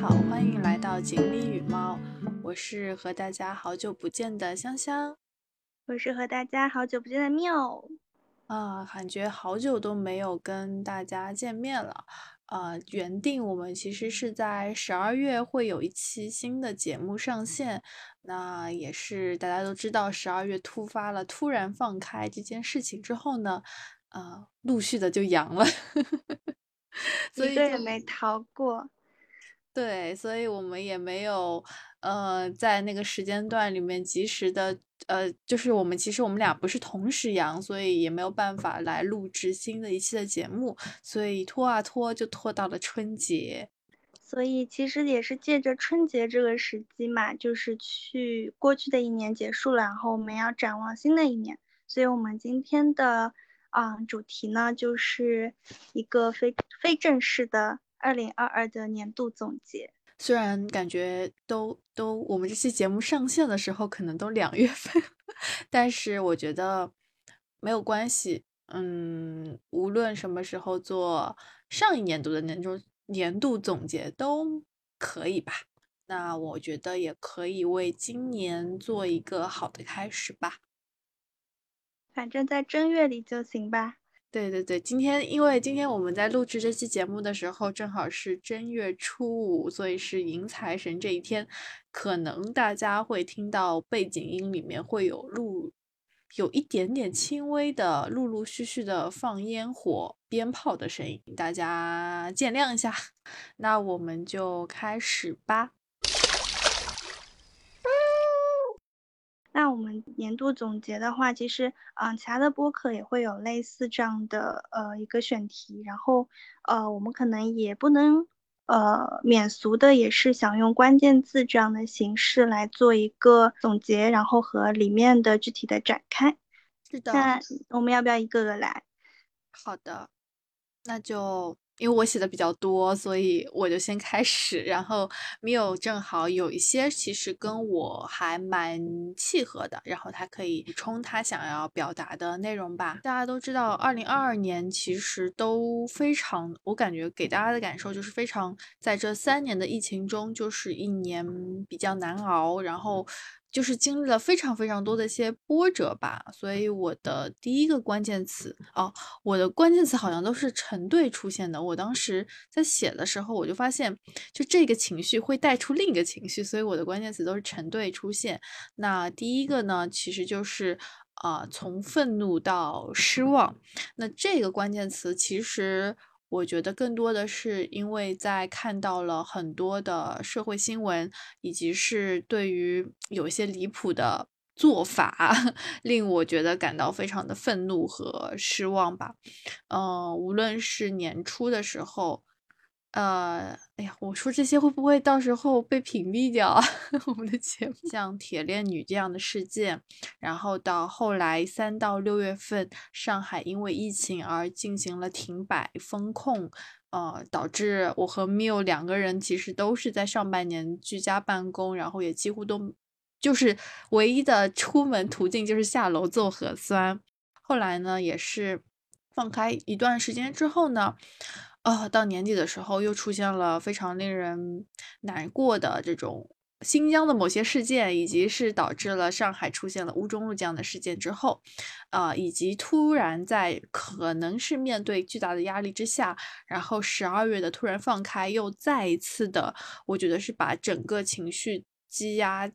好，欢迎来到锦鲤与猫，我是和大家好久不见的香香，我是和大家好久不见的妙啊，感觉好久都没有跟大家见面了。呃，原定我们其实是在十二月会有一期新的节目上线，那也是大家都知道，十二月突发了突然放开这件事情之后呢，呃，陆续的就阳了，所以也没逃过。对，所以我们也没有，呃，在那个时间段里面及时的，呃，就是我们其实我们俩不是同时阳，所以也没有办法来录制新的一期的节目，所以拖啊拖，就拖到了春节。所以其实也是借着春节这个时机嘛，就是去过去的一年结束了，然后我们要展望新的一年，所以我们今天的啊主题呢，就是一个非非正式的。二零二二的年度总结，虽然感觉都都我们这期节目上线的时候可能都两月份，但是我觉得没有关系。嗯，无论什么时候做上一年度的年终年度总结都可以吧。那我觉得也可以为今年做一个好的开始吧。反正在正月里就行吧。对对对，今天因为今天我们在录制这期节目的时候，正好是正月初五，所以是迎财神这一天，可能大家会听到背景音里面会有录，有一点点轻微的陆陆续续的放烟火、鞭炮的声音，大家见谅一下。那我们就开始吧。那我们年度总结的话，其实，嗯，其他的播客也会有类似这样的，呃，一个选题。然后，呃，我们可能也不能，呃，免俗的，也是想用关键字这样的形式来做一个总结，然后和里面的具体的展开。是的。那我们要不要一个个来？好的，那就。因为我写的比较多，所以我就先开始。然后 Miu 正好有一些其实跟我还蛮契合的，然后他可以补充他想要表达的内容吧。大家都知道，二零二二年其实都非常，我感觉给大家的感受就是非常，在这三年的疫情中，就是一年比较难熬，然后。就是经历了非常非常多的一些波折吧，所以我的第一个关键词哦，我的关键词好像都是成对出现的。我当时在写的时候，我就发现，就这个情绪会带出另一个情绪，所以我的关键词都是成对出现。那第一个呢，其实就是啊，从愤怒到失望。那这个关键词其实。我觉得更多的是因为在看到了很多的社会新闻，以及是对于有些离谱的做法，令我觉得感到非常的愤怒和失望吧。嗯，无论是年初的时候。呃，哎呀，我说这些会不会到时候被屏蔽掉啊 我们的节目？像铁链女这样的事件，然后到后来三到六月份，上海因为疫情而进行了停摆封控，呃，导致我和 Miu 两个人其实都是在上半年居家办公，然后也几乎都就是唯一的出门途径就是下楼做核酸。后来呢，也是放开一段时间之后呢。啊，到年底的时候又出现了非常令人难过的这种新疆的某些事件，以及是导致了上海出现了乌中路这样的事件之后，啊，以及突然在可能是面对巨大的压力之下，然后十二月的突然放开，又再一次的，我觉得是把整个情绪积压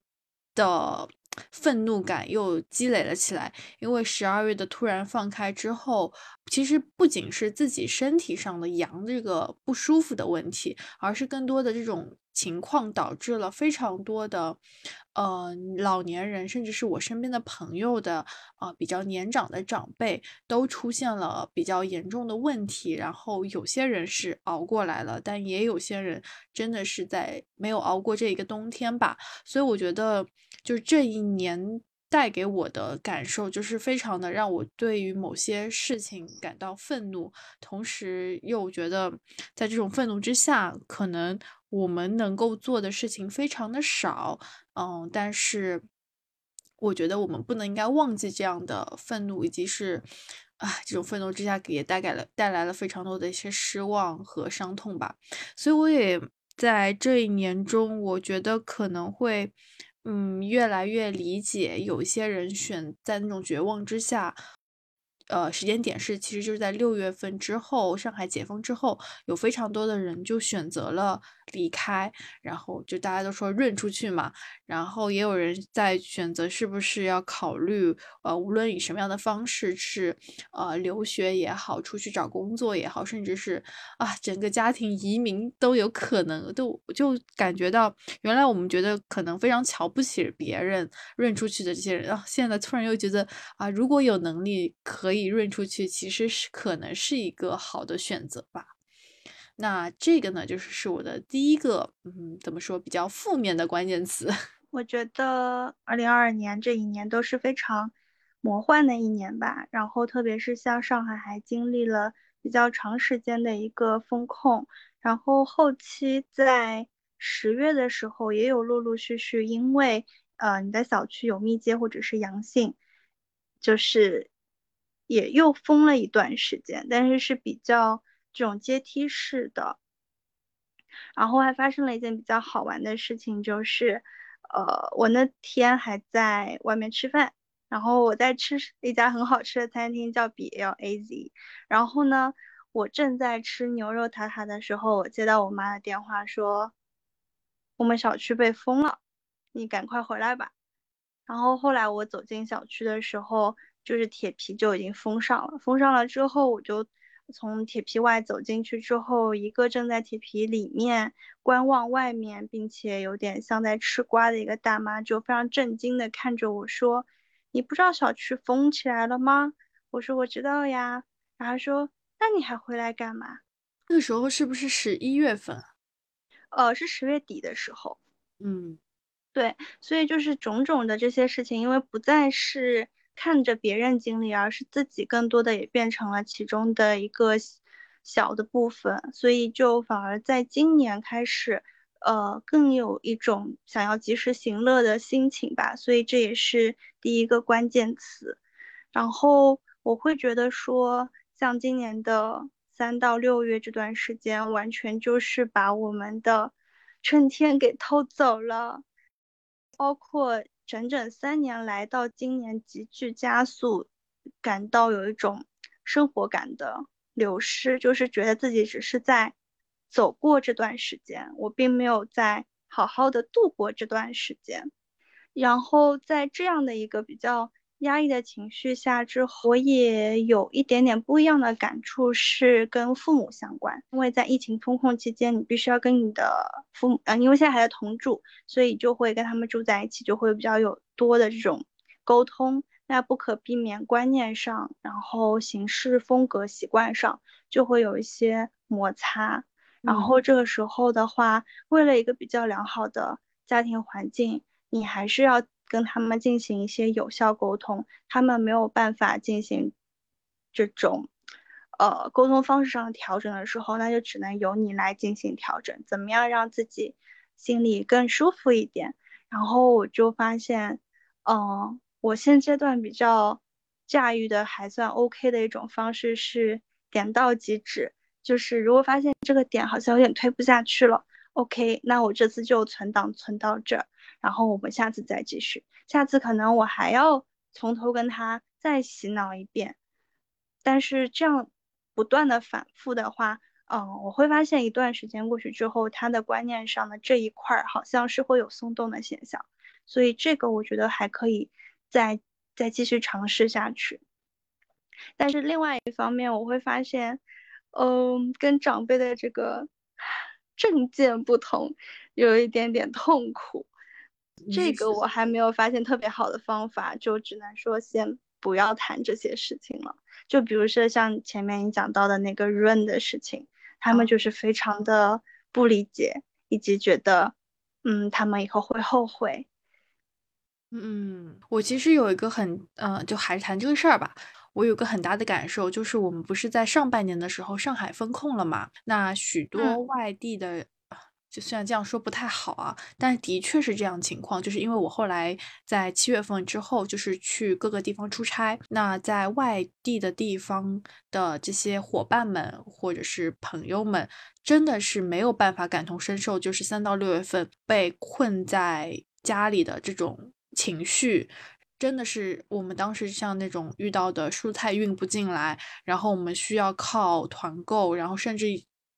的。愤怒感又积累了起来，因为十二月的突然放开之后，其实不仅是自己身体上的阳这个不舒服的问题，而是更多的这种情况导致了非常多的，呃，老年人，甚至是我身边的朋友的，啊，比较年长的长辈都出现了比较严重的问题。然后有些人是熬过来了，但也有些人真的是在没有熬过这一个冬天吧。所以我觉得。就是这一年带给我的感受，就是非常的让我对于某些事情感到愤怒，同时又觉得在这种愤怒之下，可能我们能够做的事情非常的少，嗯，但是我觉得我们不能应该忘记这样的愤怒，以及是啊这种愤怒之下也带给了带来了非常多的一些失望和伤痛吧，所以我也。在这一年中，我觉得可能会，嗯，越来越理解有些人选在那种绝望之下。呃，时间点是，其实就是在六月份之后，上海解封之后，有非常多的人就选择了离开，然后就大家都说润出去嘛，然后也有人在选择是不是要考虑，呃，无论以什么样的方式是，呃，留学也好，出去找工作也好，甚至是啊，整个家庭移民都有可能，都就感觉到原来我们觉得可能非常瞧不起别人润出去的这些人啊，现在突然又觉得啊，如果有能力可可以。润出去其实是可能是一个好的选择吧。那这个呢，就是是我的第一个，嗯，怎么说比较负面的关键词。我觉得二零二二年这一年都是非常魔幻的一年吧。然后特别是像上海还经历了比较长时间的一个风控，然后后期在十月的时候也有陆陆续续因为呃你的小区有密接或者是阳性，就是。也又封了一段时间，但是是比较这种阶梯式的。然后还发生了一件比较好玩的事情，就是，呃，我那天还在外面吃饭，然后我在吃一家很好吃的餐厅，叫 B L A Z。然后呢，我正在吃牛肉塔塔的时候，我接到我妈的电话，说我们小区被封了，你赶快回来吧。然后后来我走进小区的时候。就是铁皮就已经封上了，封上了之后，我就从铁皮外走进去之后，一个正在铁皮里面观望外面，并且有点像在吃瓜的一个大妈，就非常震惊的看着我说：“你不知道小区封起来了吗？”我说：“我知道呀。”然后说：“那你还回来干嘛？”那个时候是不是十一月份？呃，是十月底的时候。嗯，对，所以就是种种的这些事情，因为不再是。看着别人经历，而是自己更多的也变成了其中的一个小的部分，所以就反而在今年开始，呃，更有一种想要及时行乐的心情吧。所以这也是第一个关键词。然后我会觉得说，像今年的三到六月这段时间，完全就是把我们的春天给偷走了，包括。整整三年来到今年急剧加速，感到有一种生活感的流失，就是觉得自己只是在走过这段时间，我并没有在好好的度过这段时间。然后在这样的一个比较。压抑的情绪下之后，我也有一点点不一样的感触，是跟父母相关。因为在疫情封控期间，你必须要跟你的父母，呃，因为现在还在同住，所以就会跟他们住在一起，就会比较有多的这种沟通。那不可避免观念上，然后行事风格习惯上就会有一些摩擦。然后这个时候的话，为了一个比较良好的家庭环境，你还是要。跟他们进行一些有效沟通，他们没有办法进行这种呃沟通方式上的调整的时候，那就只能由你来进行调整，怎么样让自己心里更舒服一点。然后我就发现，嗯，我现阶段比较驾驭的还算 OK 的一种方式是点到即止，就是如果发现这个点好像有点推不下去了，OK，那我这次就存档存到这儿。然后我们下次再继续，下次可能我还要从头跟他再洗脑一遍，但是这样不断的反复的话，嗯，我会发现一段时间过去之后，他的观念上的这一块好像是会有松动的现象，所以这个我觉得还可以再再继续尝试下去。但是另外一方面，我会发现，嗯，跟长辈的这个 政见不同，有一点点痛苦。这个我还没有发现特别好的方法，就只能说先不要谈这些事情了。就比如说像前面你讲到的那个润的事情，他们就是非常的不理解，以及觉得，嗯，他们以后会后悔。嗯，我其实有一个很，嗯，就还是谈这个事儿吧。我有个很大的感受，就是我们不是在上半年的时候上海封控了嘛？那许多外地的。就虽然这样说不太好啊，但的确是这样情况。就是因为我后来在七月份之后，就是去各个地方出差，那在外地的地方的这些伙伴们或者是朋友们，真的是没有办法感同身受，就是三到六月份被困在家里的这种情绪。真的是我们当时像那种遇到的蔬菜运不进来，然后我们需要靠团购，然后甚至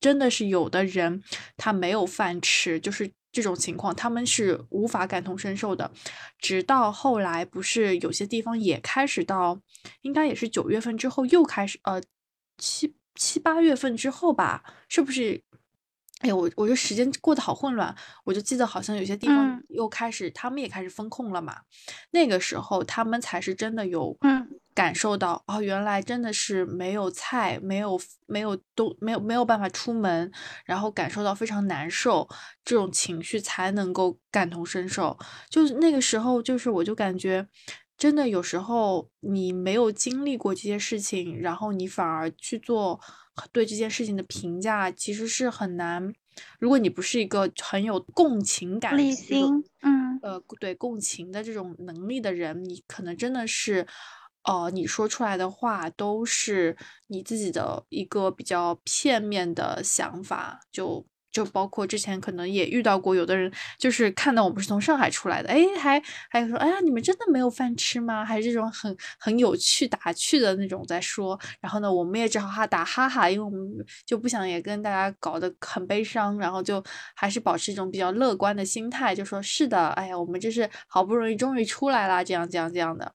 真的是有的人他没有饭吃，就是这种情况，他们是无法感同身受的。直到后来，不是有些地方也开始到，应该也是九月份之后又开始，呃，七七八月份之后吧，是不是？哎，我我这时间过得好混乱，我就记得好像有些地方又开始，他们也开始封控了嘛。那个时候他们才是真的有感受到，哦，原来真的是没有菜，没有没有都没有没有办法出门，然后感受到非常难受，这种情绪才能够感同身受。就是那个时候，就是我就感觉，真的有时候你没有经历过这些事情，然后你反而去做。对这件事情的评价其实是很难，如果你不是一个很有共情感、理性，嗯，呃，对共情的这种能力的人，你可能真的是，呃，你说出来的话都是你自己的一个比较片面的想法，就。就包括之前可能也遇到过，有的人就是看到我们是从上海出来的，哎，还还说，哎呀，你们真的没有饭吃吗？还是这种很很有趣打趣的那种在说。然后呢，我们也只好哈打哈哈，因为我们就不想也跟大家搞得很悲伤，然后就还是保持一种比较乐观的心态，就说是的，哎呀，我们这是好不容易终于出来了，这样这样这样的。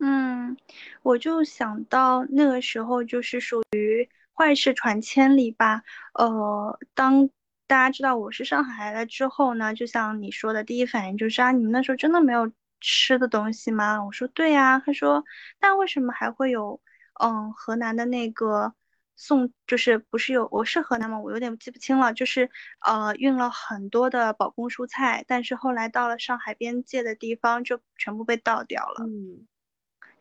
嗯，我就想到那个时候就是属于坏事传千里吧，呃，当。大家知道我是上海来的之后呢，就像你说的，第一反应就是啊，你们那时候真的没有吃的东西吗？我说对呀。他说，但为什么还会有嗯河南的那个送，就是不是有我是河南吗？我有点记不清了，就是呃运了很多的保供蔬菜，但是后来到了上海边界的地方就全部被倒掉了。嗯，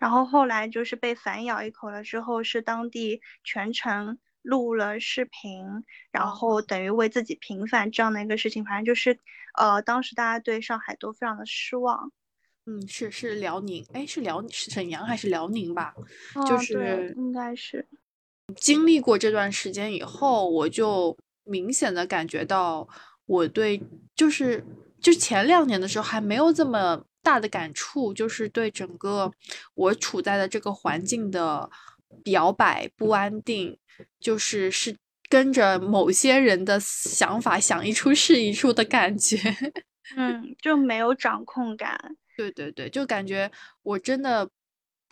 然后后来就是被反咬一口了之后，是当地全程。录了视频，然后等于为自己平反这样的一个事情，反正就是，呃，当时大家对上海都非常的失望。嗯，是是辽宁，哎，是辽是沈阳还是辽宁吧？就是，应该是。经历过这段时间以后，我就明显的感觉到，我对就是就前两年的时候还没有这么大的感触，就是对整个我处在的这个环境的。摇摆不安定，就是是跟着某些人的想法想一出是一出的感觉，嗯，就没有掌控感。对对对，就感觉我真的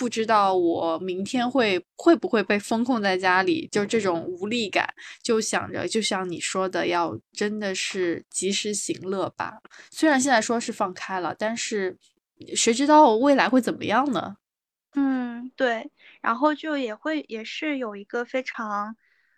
不知道我明天会会不会被封控在家里，就这种无力感，就想着就像你说的，要真的是及时行乐吧。虽然现在说是放开了，但是谁知道未来会怎么样呢？嗯，对。然后就也会也是有一个非常，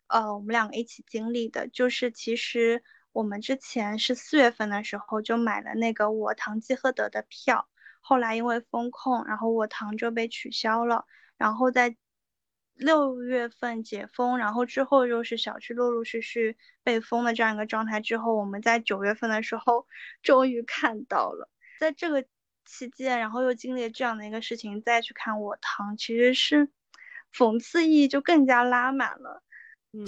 呃，我们两个一起经历的，就是其实我们之前是四月份的时候就买了那个我堂吉诃德的票，后来因为风控，然后我堂就被取消了，然后在六月份解封，然后之后又是小区陆陆续续被封的这样一个状态之后，我们在九月份的时候终于看到了，在这个。期间，然后又经历这样的一个事情，再去看我堂，其实是讽刺意义就更加拉满了。嗯，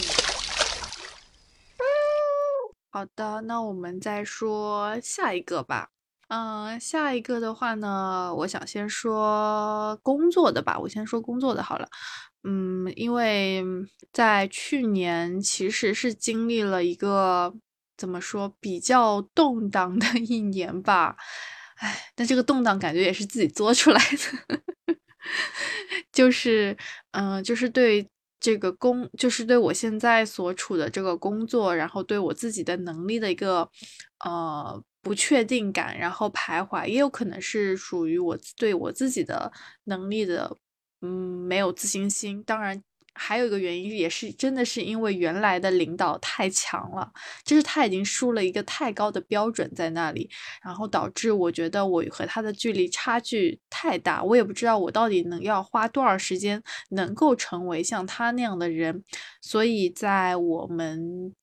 好的，那我们再说下一个吧。嗯，下一个的话呢，我想先说工作的吧。我先说工作的好了。嗯，因为在去年其实是经历了一个怎么说比较动荡的一年吧。唉，但这个动荡感觉也是自己作出来的，就是，嗯，就是对这个工，就是对我现在所处的这个工作，然后对我自己的能力的一个，呃，不确定感，然后徘徊，也有可能是属于我对我自己的能力的，嗯，没有自信心，当然。还有一个原因也是，真的是因为原来的领导太强了，就是他已经输了一个太高的标准在那里，然后导致我觉得我和他的距离差距太大，我也不知道我到底能要花多少时间能够成为像他那样的人，所以在我们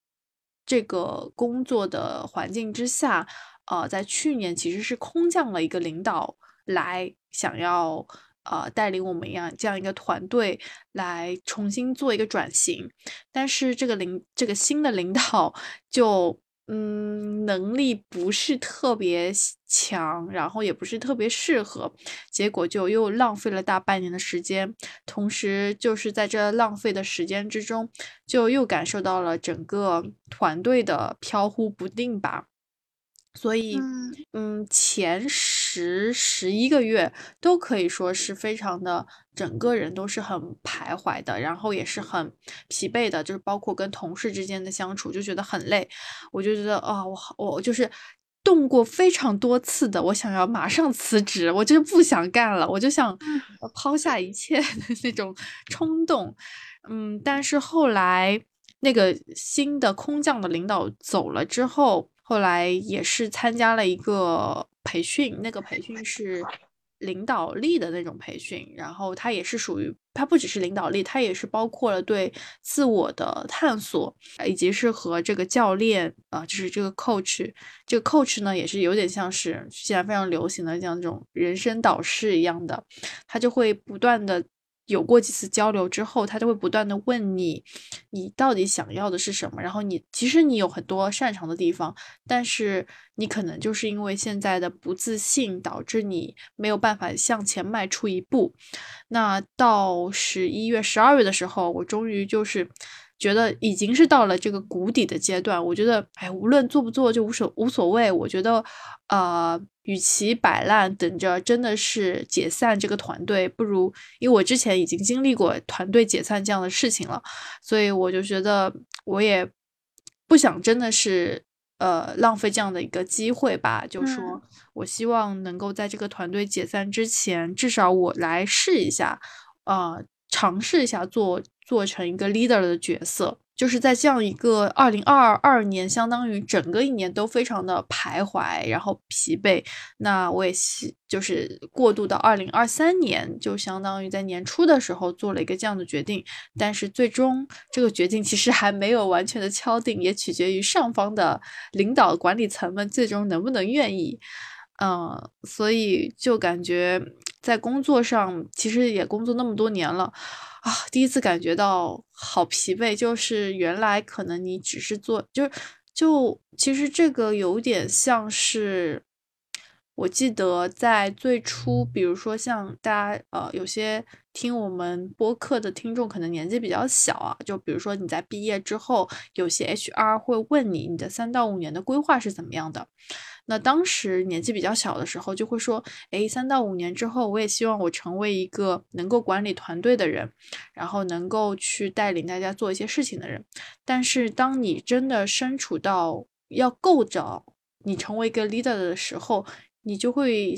这个工作的环境之下，呃，在去年其实是空降了一个领导来，想要呃带领我们一样这样一个团队来重新做一个转型，但是这个领这个新的领导就。嗯，能力不是特别强，然后也不是特别适合，结果就又浪费了大半年的时间。同时，就是在这浪费的时间之中，就又感受到了整个团队的飘忽不定吧。所以，嗯，前十十一个月都可以说是非常的，整个人都是很徘徊的，然后也是很疲惫的，就是包括跟同事之间的相处，就觉得很累。我就觉得啊，我我就是动过非常多次的，我想要马上辞职，我就是不想干了，我就想抛下一切的那种冲动。嗯，但是后来那个新的空降的领导走了之后。后来也是参加了一个培训，那个培训是领导力的那种培训，然后它也是属于，它不只是领导力，它也是包括了对自我的探索，以及是和这个教练啊，就是这个 coach，这个 coach 呢也是有点像是现在非常流行的像这种人生导师一样的，他就会不断的。有过几次交流之后，他就会不断的问你，你到底想要的是什么？然后你其实你有很多擅长的地方，但是你可能就是因为现在的不自信，导致你没有办法向前迈出一步。那到十一月、十二月的时候，我终于就是觉得已经是到了这个谷底的阶段。我觉得，哎，无论做不做就无所无所谓。我觉得，呃。与其摆烂等着真的是解散这个团队，不如因为我之前已经经历过团队解散这样的事情了，所以我就觉得我也不想真的是呃浪费这样的一个机会吧。就说我希望能够在这个团队解散之前，至少我来试一下，呃，尝试一下做做成一个 leader 的角色。就是在这样一个二零二二年，相当于整个一年都非常的徘徊，然后疲惫。那我也希就是过渡到二零二三年，就相当于在年初的时候做了一个这样的决定。但是最终这个决定其实还没有完全的敲定，也取决于上方的领导管理层们最终能不能愿意。嗯，所以就感觉在工作上，其实也工作那么多年了。啊，第一次感觉到好疲惫，就是原来可能你只是做，就就其实这个有点像是，我记得在最初，比如说像大家呃有些听我们播客的听众可能年纪比较小啊，就比如说你在毕业之后，有些 HR 会问你你的三到五年的规划是怎么样的。那当时年纪比较小的时候，就会说，哎，三到五年之后，我也希望我成为一个能够管理团队的人，然后能够去带领大家做一些事情的人。但是，当你真的身处到要够着你成为一个 leader 的时候，你就会，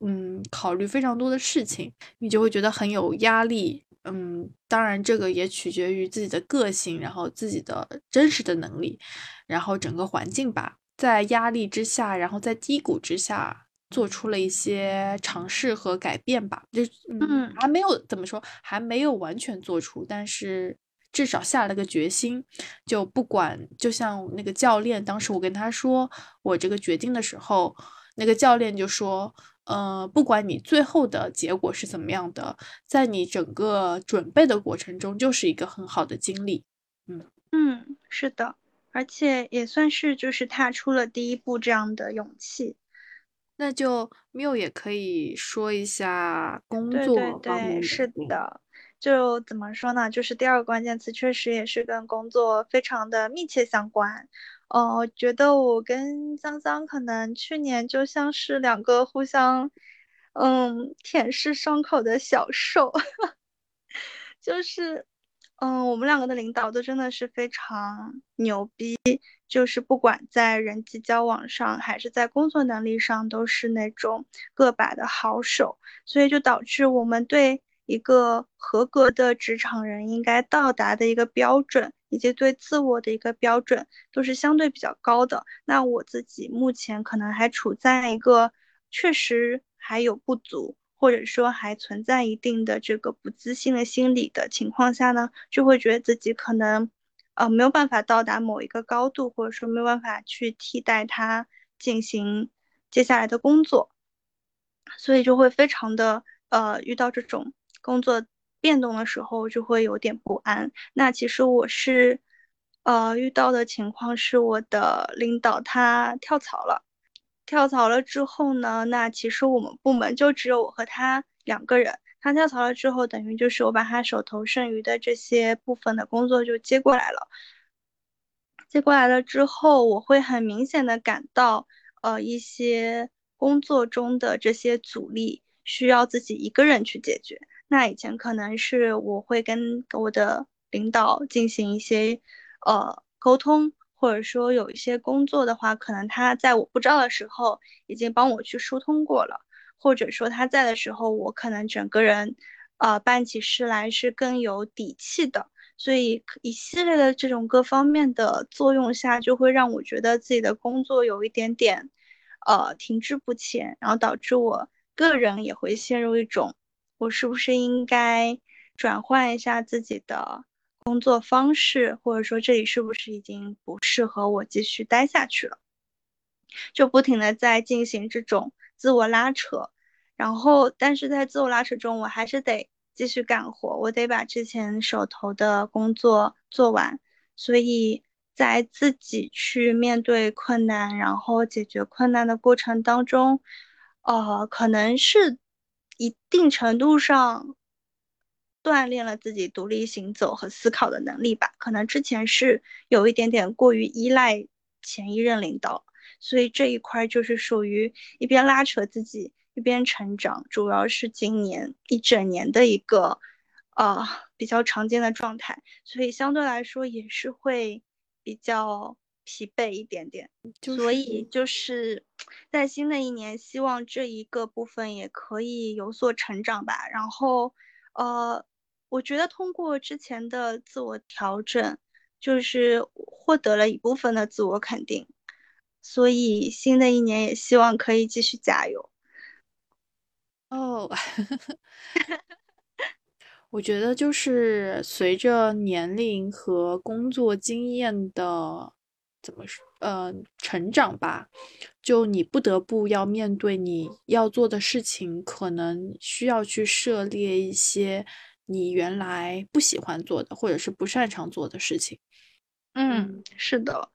嗯，考虑非常多的事情，你就会觉得很有压力。嗯，当然，这个也取决于自己的个性，然后自己的真实的能力，然后整个环境吧。在压力之下，然后在低谷之下，做出了一些尝试和改变吧。就嗯，还没有怎么说，还没有完全做出，但是至少下了个决心。就不管，就像那个教练，当时我跟他说我这个决定的时候，那个教练就说，呃，不管你最后的结果是怎么样的，在你整个准备的过程中，就是一个很好的经历。嗯嗯，是的。而且也算是就是踏出了第一步这样的勇气，那就缪也可以说一下工作对对对，是的，就怎么说呢？就是第二个关键词确实也是跟工作非常的密切相关。哦，我觉得我跟桑桑可能去年就像是两个互相嗯舔舐伤口的小兽，就是。嗯，我们两个的领导都真的是非常牛逼，就是不管在人际交往上，还是在工作能力上，都是那种个把的好手，所以就导致我们对一个合格的职场人应该到达的一个标准，以及对自我的一个标准，都是相对比较高的。那我自己目前可能还处在一个确实还有不足。或者说还存在一定的这个不自信的心理的情况下呢，就会觉得自己可能，呃没有办法到达某一个高度，或者说没有办法去替代他进行接下来的工作，所以就会非常的呃遇到这种工作变动的时候就会有点不安。那其实我是呃遇到的情况是我的领导他跳槽了。跳槽了之后呢，那其实我们部门就只有我和他两个人。他跳槽了之后，等于就是我把他手头剩余的这些部分的工作就接过来了。接过来了之后，我会很明显的感到，呃，一些工作中的这些阻力需要自己一个人去解决。那以前可能是我会跟我的领导进行一些，呃，沟通。或者说有一些工作的话，可能他在我不知道的时候已经帮我去疏通过了，或者说他在的时候，我可能整个人，呃，办起事来是更有底气的。所以一系列的这种各方面的作用下，就会让我觉得自己的工作有一点点，呃，停滞不前，然后导致我个人也会陷入一种，我是不是应该转换一下自己的。工作方式，或者说这里是不是已经不适合我继续待下去了？就不停的在进行这种自我拉扯，然后，但是在自我拉扯中，我还是得继续干活，我得把之前手头的工作做完。所以在自己去面对困难，然后解决困难的过程当中，呃，可能是一定程度上。锻炼了自己独立行走和思考的能力吧。可能之前是有一点点过于依赖前一任领导，所以这一块就是属于一边拉扯自己一边成长，主要是今年一整年的一个呃比较常见的状态，所以相对来说也是会比较疲惫一点点。所以就是在新的一年，希望这一个部分也可以有所成长吧。然后呃。我觉得通过之前的自我调整，就是获得了一部分的自我肯定，所以新的一年也希望可以继续加油。哦，我觉得就是随着年龄和工作经验的怎么说，呃，成长吧，就你不得不要面对你要做的事情，可能需要去涉猎一些。你原来不喜欢做的，或者是不擅长做的事情，嗯，是的，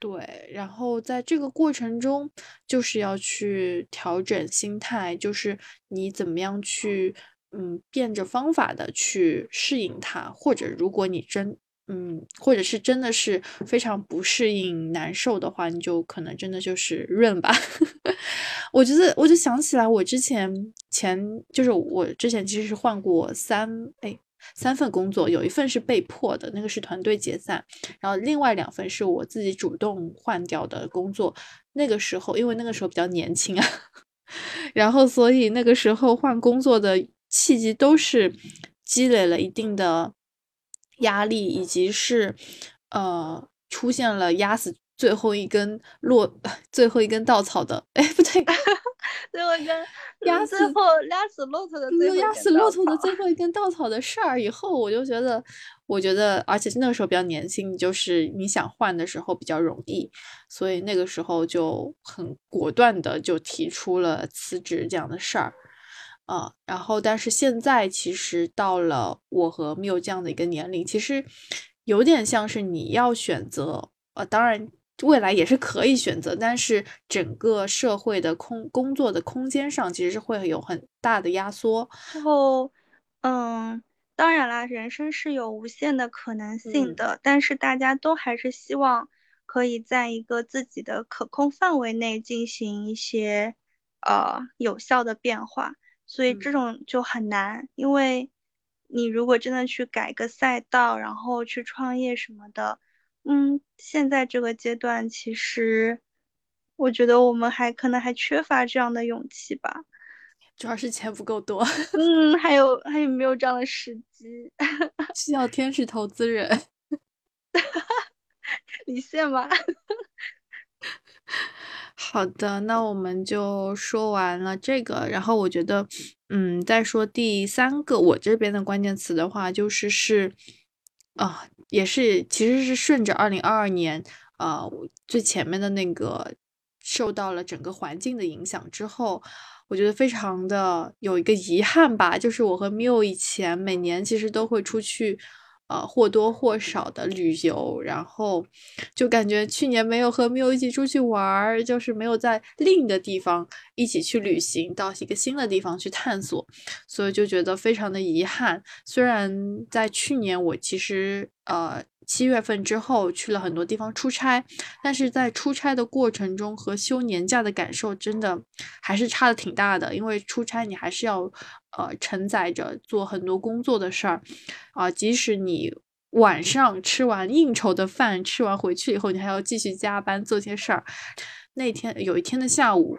对。然后在这个过程中，就是要去调整心态，就是你怎么样去，嗯，变着方法的去适应它，或者如果你真。嗯，或者是真的是非常不适应、难受的话，你就可能真的就是润吧。我觉得，我就想起来，我之前前就是我之前其实是换过三哎三份工作，有一份是被迫的，那个是团队解散，然后另外两份是我自己主动换掉的工作。那个时候，因为那个时候比较年轻啊，然后所以那个时候换工作的契机都是积累了一定的。压力以及是，呃，出现了压死最后一根落最后一根稻草的，哎，不对，最后一根 压死后压死骆驼的最后压死骆驼的最后一根稻草的事儿以后，我就觉得，我觉得，而且那个时候比较年轻，就是你想换的时候比较容易，所以那个时候就很果断的就提出了辞职这样的事儿。啊，然后，但是现在其实到了我和缪这样的一个年龄，其实有点像是你要选择，呃，当然未来也是可以选择，但是整个社会的空工作的空间上，其实是会有很大的压缩。然后，嗯，当然啦，人生是有无限的可能性的，但是大家都还是希望可以在一个自己的可控范围内进行一些呃有效的变化。所以这种就很难，因为你如果真的去改个赛道，然后去创业什么的，嗯，现在这个阶段，其实我觉得我们还可能还缺乏这样的勇气吧，主要是钱不够多，嗯，还有还有没有这样的时机，需要天使投资人，你信吗？好的，那我们就说完了这个，然后我觉得，嗯，再说第三个我这边的关键词的话，就是是，啊，也是其实是顺着二零二二年，呃，最前面的那个受到了整个环境的影响之后，我觉得非常的有一个遗憾吧，就是我和 Miu 以前每年其实都会出去。呃，或多或少的旅游，然后就感觉去年没有和缪一起出去玩儿，就是没有在另一个地方一起去旅行，到一个新的地方去探索，所以就觉得非常的遗憾。虽然在去年我其实呃。七月份之后去了很多地方出差，但是在出差的过程中和休年假的感受真的还是差的挺大的。因为出差你还是要呃承载着做很多工作的事儿啊，即使你晚上吃完应酬的饭，吃完回去以后，你还要继续加班做些事儿。那天有一天的下午。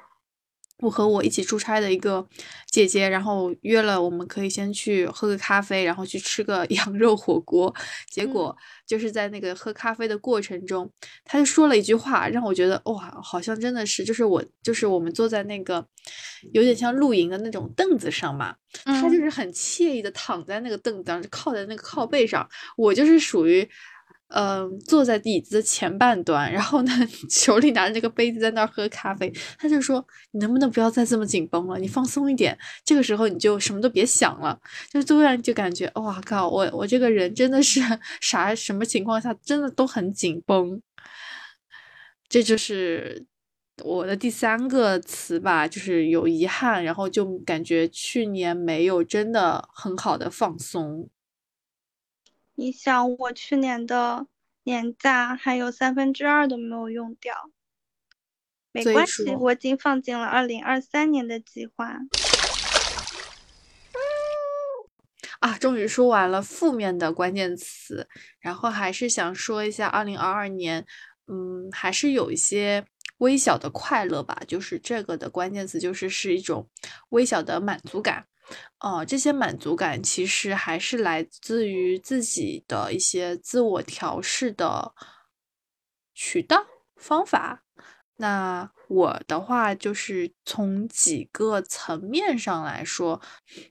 我和我一起出差的一个姐姐，然后约了，我们可以先去喝个咖啡，然后去吃个 羊肉火锅。结果就是在那个喝咖啡的过程中，她就说了一句话，让我觉得哇，好像真的是，就是我，就是我们坐在那个有点像露营的那种凳子上嘛，她就是很惬意的躺在那个凳子上，靠在那个靠背上，我就是属于。嗯，坐在椅子的前半端，然后呢，手里拿着这个杯子在那儿喝咖啡。他就说：“你能不能不要再这么紧绷了？你放松一点。这个时候你就什么都别想了。”就突然就感觉，哇靠！我我这个人真的是 啥什么情况下真的都很紧绷。这就是我的第三个词吧，就是有遗憾，然后就感觉去年没有真的很好的放松。你想，我去年的年假还有三分之二都没有用掉，没关系，我已经放进了二零二三年的计划。啊，终于说完了负面的关键词，然后还是想说一下二零二二年，嗯，还是有一些微小的快乐吧，就是这个的关键词就是是一种微小的满足感。哦，这些满足感其实还是来自于自己的一些自我调试的渠道方法。那我的话就是从几个层面上来说，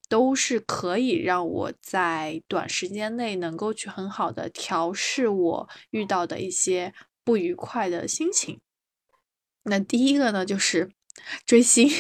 都是可以让我在短时间内能够去很好的调试我遇到的一些不愉快的心情。那第一个呢，就是追星，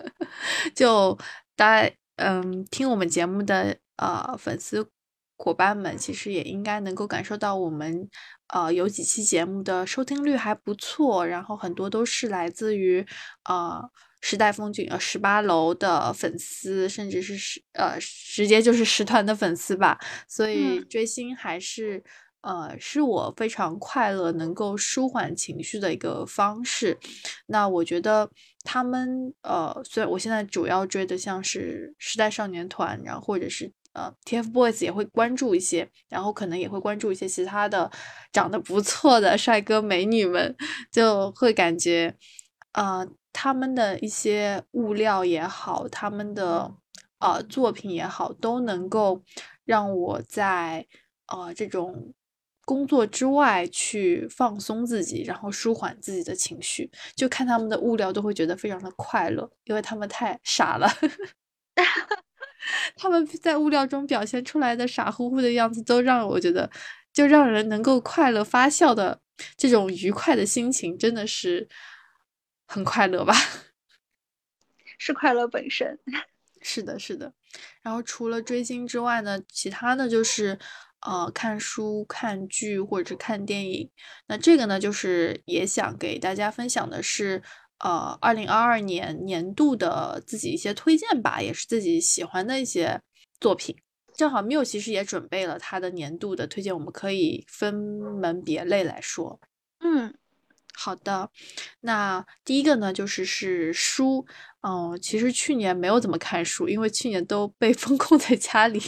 就大家。嗯，听我们节目的呃粉丝伙伴们，其实也应该能够感受到我们呃有几期节目的收听率还不错，然后很多都是来自于呃时代风景呃十八楼的粉丝，甚至是十呃直接就是 十团的粉丝吧，所以追星还是。呃，是我非常快乐、能够舒缓情绪的一个方式。那我觉得他们，呃，虽然我现在主要追的像是时代少年团，然后或者是呃 TFBOYS 也会关注一些，然后可能也会关注一些其他的长得不错的帅哥美女们，就会感觉，呃，他们的一些物料也好，他们的呃作品也好，都能够让我在呃这种。工作之外去放松自己，然后舒缓自己的情绪，就看他们的物料都会觉得非常的快乐，因为他们太傻了。他们在物料中表现出来的傻乎乎的样子，都让我觉得，就让人能够快乐发笑的这种愉快的心情，真的是很快乐吧？是快乐本身。是的，是的。然后除了追星之外呢，其他的就是。呃，看书、看剧或者是看电影，那这个呢，就是也想给大家分享的是，呃，二零二二年年度的自己一些推荐吧，也是自己喜欢的一些作品。正好 Miu 其实也准备了他的年度的推荐，我们可以分门别类来说。嗯，好的。那第一个呢，就是是书。嗯，其实去年没有怎么看书，因为去年都被 封控在家里。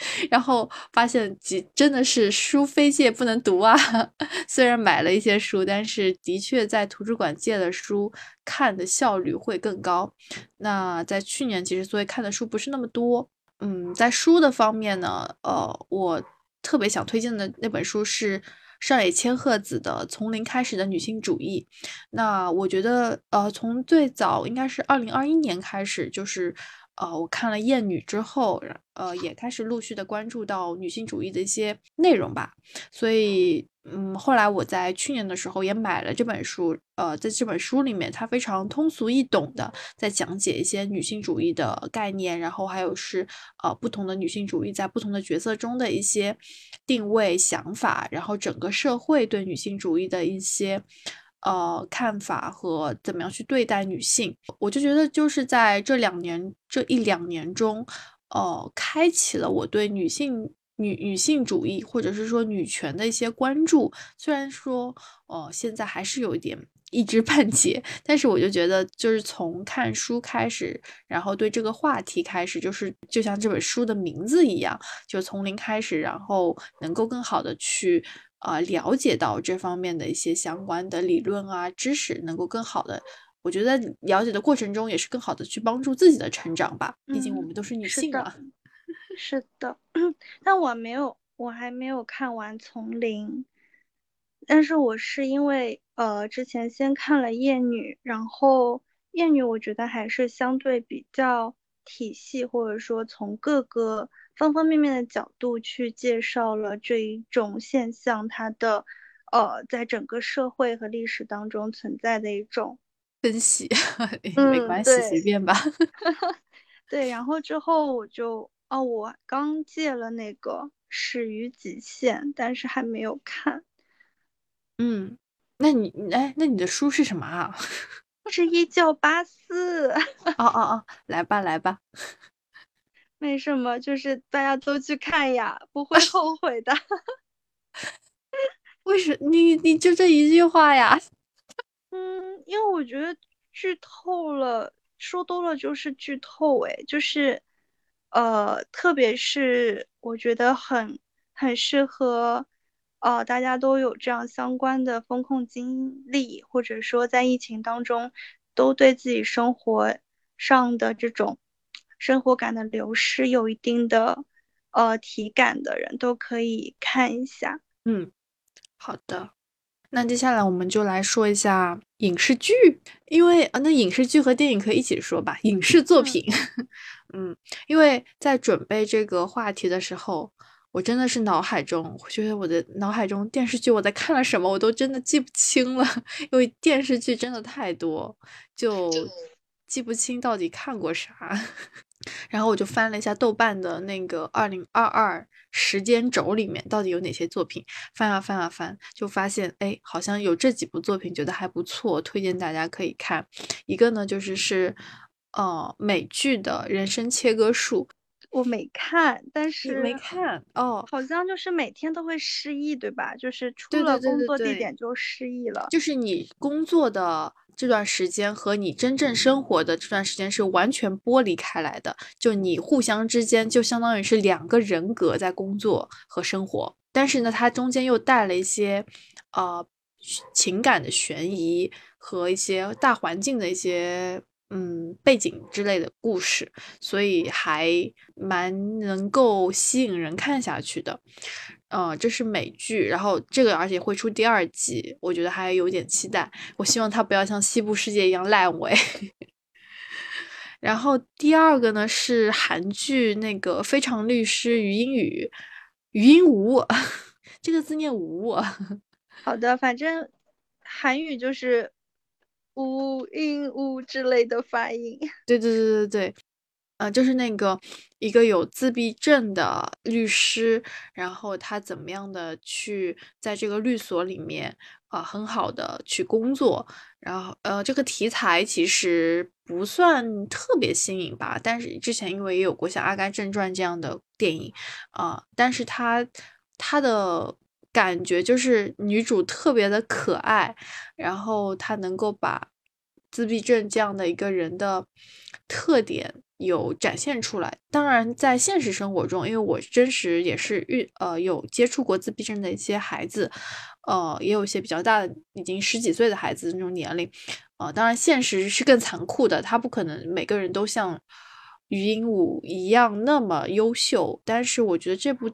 然后发现，几真的是书非借不能读啊！虽然买了一些书，但是的确在图书馆借的书看的效率会更高。那在去年，其实所以看的书不是那么多。嗯，在书的方面呢，呃，我特别想推荐的那本书是上野千鹤子的《从零开始的女性主义》。那我觉得，呃，从最早应该是二零二一年开始，就是。呃，我看了《厌女》之后，呃，也开始陆续的关注到女性主义的一些内容吧。所以，嗯，后来我在去年的时候也买了这本书。呃，在这本书里面，它非常通俗易懂的在讲解一些女性主义的概念，然后还有是呃不同的女性主义在不同的角色中的一些定位想法，然后整个社会对女性主义的一些。呃，看法和怎么样去对待女性，我就觉得就是在这两年这一两年中，呃，开启了我对女性女女性主义或者是说女权的一些关注。虽然说，呃，现在还是有一点一知半解，但是我就觉得，就是从看书开始，然后对这个话题开始，就是就像这本书的名字一样，就从零开始，然后能够更好的去。啊，了解到这方面的一些相关的理论啊知识，能够更好的，我觉得了解的过程中也是更好的去帮助自己的成长吧。毕竟我们都是女性嘛。是的，但我没有，我还没有看完《丛林》，但是我是因为呃之前先看了《厌女》，然后《厌女》我觉得还是相对比较体系，或者说从各个。方方面面的角度去介绍了这一种现象，它的呃，在整个社会和历史当中存在的一种分析，没关系，随便吧。对，然后之后我就哦，我刚借了那个《始于极限》，但是还没有看。嗯，那你哎，那你的书是什么啊？是一九八四。哦哦哦，来吧来吧。没什么，就是大家都去看呀，不会后 悔的。为什你你就这一句话呀？嗯，因为我觉得剧透了，说多了就是剧透。哎，就是呃，特别是我觉得很很适合呃，大家都有这样相关的风控经历，或者说在疫情当中都对自己生活上的这种。生活感的流失有一定的呃体感的人都可以看一下。嗯，好的。那接下来我们就来说一下影视剧，因为啊，那影视剧和电影可以一起说吧。影视作品，嗯，因为在准备这个话题的时候，我真的是脑海中，我觉得我的脑海中电视剧我在看了什么，我都真的记不清了，因为电视剧真的太多，就记不清到底看过啥。然后我就翻了一下豆瓣的那个二零二二时间轴里面到底有哪些作品，翻啊翻啊翻，就发现哎，好像有这几部作品，觉得还不错，推荐大家可以看。一个呢就是是呃美剧的人生切割术，我没看，但是没看哦，好像就是每天都会失忆，对吧？就是出了工作地点就失忆了，就是你工作的。这段时间和你真正生活的这段时间是完全剥离开来的，就你互相之间就相当于是两个人格在工作和生活，但是呢，它中间又带了一些，呃，情感的悬疑和一些大环境的一些。嗯，背景之类的故事，所以还蛮能够吸引人看下去的。呃，这是美剧，然后这个而且会出第二季，我觉得还有点期待。我希望它不要像《西部世界》一样烂尾。然后第二个呢是韩剧那个《非常律师于英语》，语音无，这个字念无。好的，反正韩语就是。呜音呜之类的发音，对对对对对，呃，就是那个一个有自闭症的律师，然后他怎么样的去在这个律所里面啊，很好的去工作，然后呃，这个题材其实不算特别新颖吧，但是之前因为也有过像《阿甘正传》这样的电影啊，但是他他的。感觉就是女主特别的可爱，然后她能够把自闭症这样的一个人的特点有展现出来。当然，在现实生活中，因为我真实也是遇呃有接触过自闭症的一些孩子，呃，也有一些比较大的已经十几岁的孩子那种年龄，呃，当然现实是更残酷的，他不可能每个人都像余音武一样那么优秀。但是我觉得这部。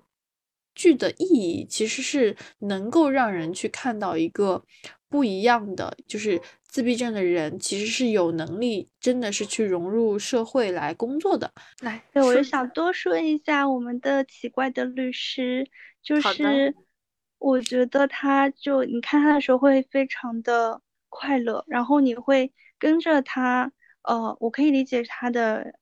剧的意义其实是能够让人去看到一个不一样的，就是自闭症的人其实是有能力，真的是去融入社会来工作的。来，对，我就想多说一下我们的奇怪的律师，就是我觉得他就你看他的时候会非常的快乐，然后你会跟着他，呃，我可以理解他的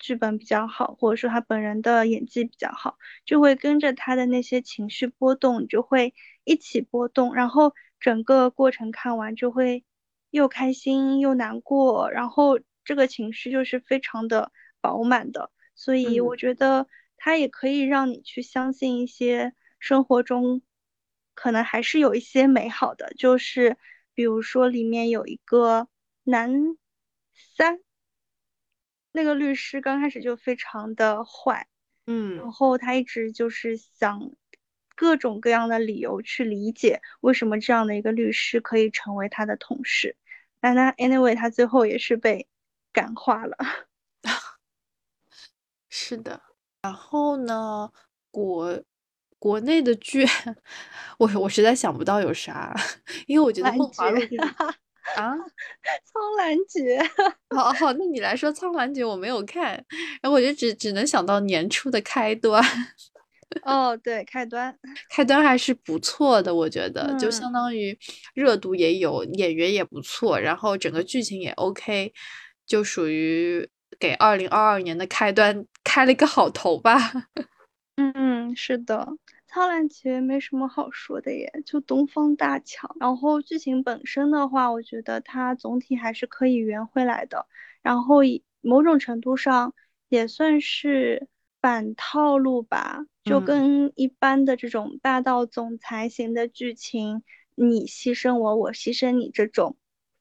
剧本比较好，或者说他本人的演技比较好，就会跟着他的那些情绪波动，就会一起波动，然后。整个过程看完就会又开心又难过，然后这个情绪就是非常的饱满的，所以我觉得它也可以让你去相信一些生活中可能还是有一些美好的，就是比如说里面有一个男三，那个律师刚开始就非常的坏，嗯，然后他一直就是想。各种各样的理由去理解为什么这样的一个律师可以成为他的同事，但他 anyway 他最后也是被感化了。是的，然后呢，国国内的剧，我我实在想不到有啥，因为我觉得《梦华录》啊，《苍兰诀》。好好，那你来说《苍兰诀》，我没有看，然后我就只只能想到年初的开端。哦，对，开端，开端还是不错的，我觉得，就相当于热度也有，演员也不错，然后整个剧情也 OK，就属于给二零二二年的开端开了一个好头吧。嗯，是的，《苍兰诀》没什么好说的耶，就东方大乔。然后剧情本身的话，我觉得它总体还是可以圆回来的，然后某种程度上也算是。反套路吧，就跟一般的这种霸道总裁型的剧情，你牺牲我，我牺牲你这种，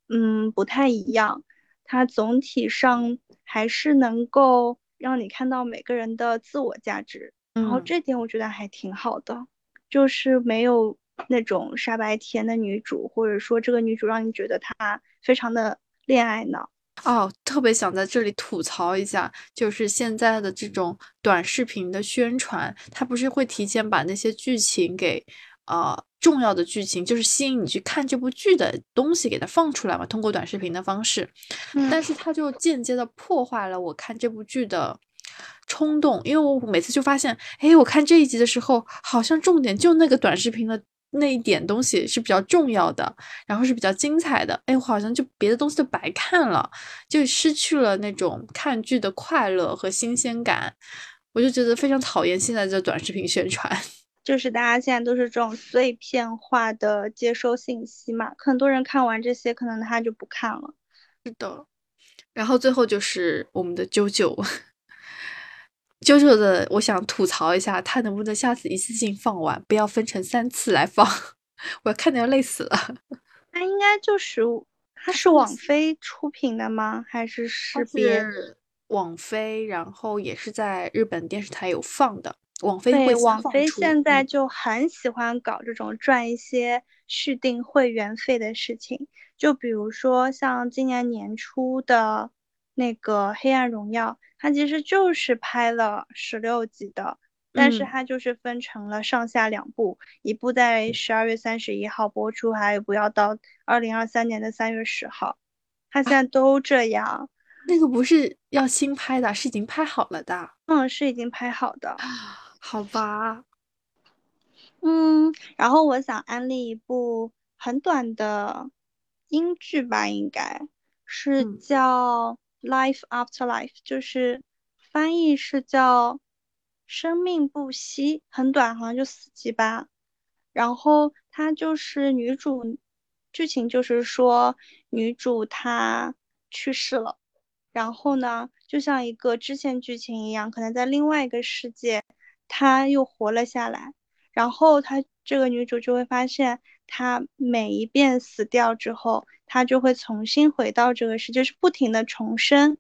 嗯，不太一样。它总体上还是能够让你看到每个人的自我价值，然后这点我觉得还挺好的，就是没有那种傻白甜的女主，或者说这个女主让你觉得她非常的恋爱脑。哦，特别想在这里吐槽一下，就是现在的这种短视频的宣传，它不是会提前把那些剧情给，呃，重要的剧情，就是吸引你去看这部剧的东西给它放出来嘛，通过短视频的方式，但是它就间接的破坏了我看这部剧的冲动，因为我每次就发现，哎，我看这一集的时候，好像重点就那个短视频的。那一点东西是比较重要的，然后是比较精彩的。哎，我好像就别的东西都白看了，就失去了那种看剧的快乐和新鲜感。我就觉得非常讨厌现在的短视频宣传，就是大家现在都是这种碎片化的接收信息嘛，很多人看完这些，可能他就不看了。是的，然后最后就是我们的啾啾。啾啾的，我想吐槽一下，他能不能下次一次性放完，不要分成三次来放？我要看的要累死了。他应该就是，他是网飞出品的吗？还是是别网飞？然后也是在日本电视台有放的。网飞会，网飞现在就很喜欢搞这种赚一些续订会员费的事情，就比如说像今年年初的那个《黑暗荣耀》。它其实就是拍了十六集的，但是它就是分成了上下两部，一部在十二月三十一号播出，还有一部要到二零二三年的三月十号。它现在都这样。那个不是要新拍的，是已经拍好了的。嗯，是已经拍好的。好吧。嗯，然后我想安利一部很短的英剧吧，应该是叫。Life after life 就是翻译是叫生命不息，很短，好像就四集吧。然后它就是女主剧情就是说女主她去世了，然后呢就像一个支线剧情一样，可能在另外一个世界她又活了下来，然后她这个女主就会发现他每一遍死掉之后。他就会重新回到这个世界，是不停的重生。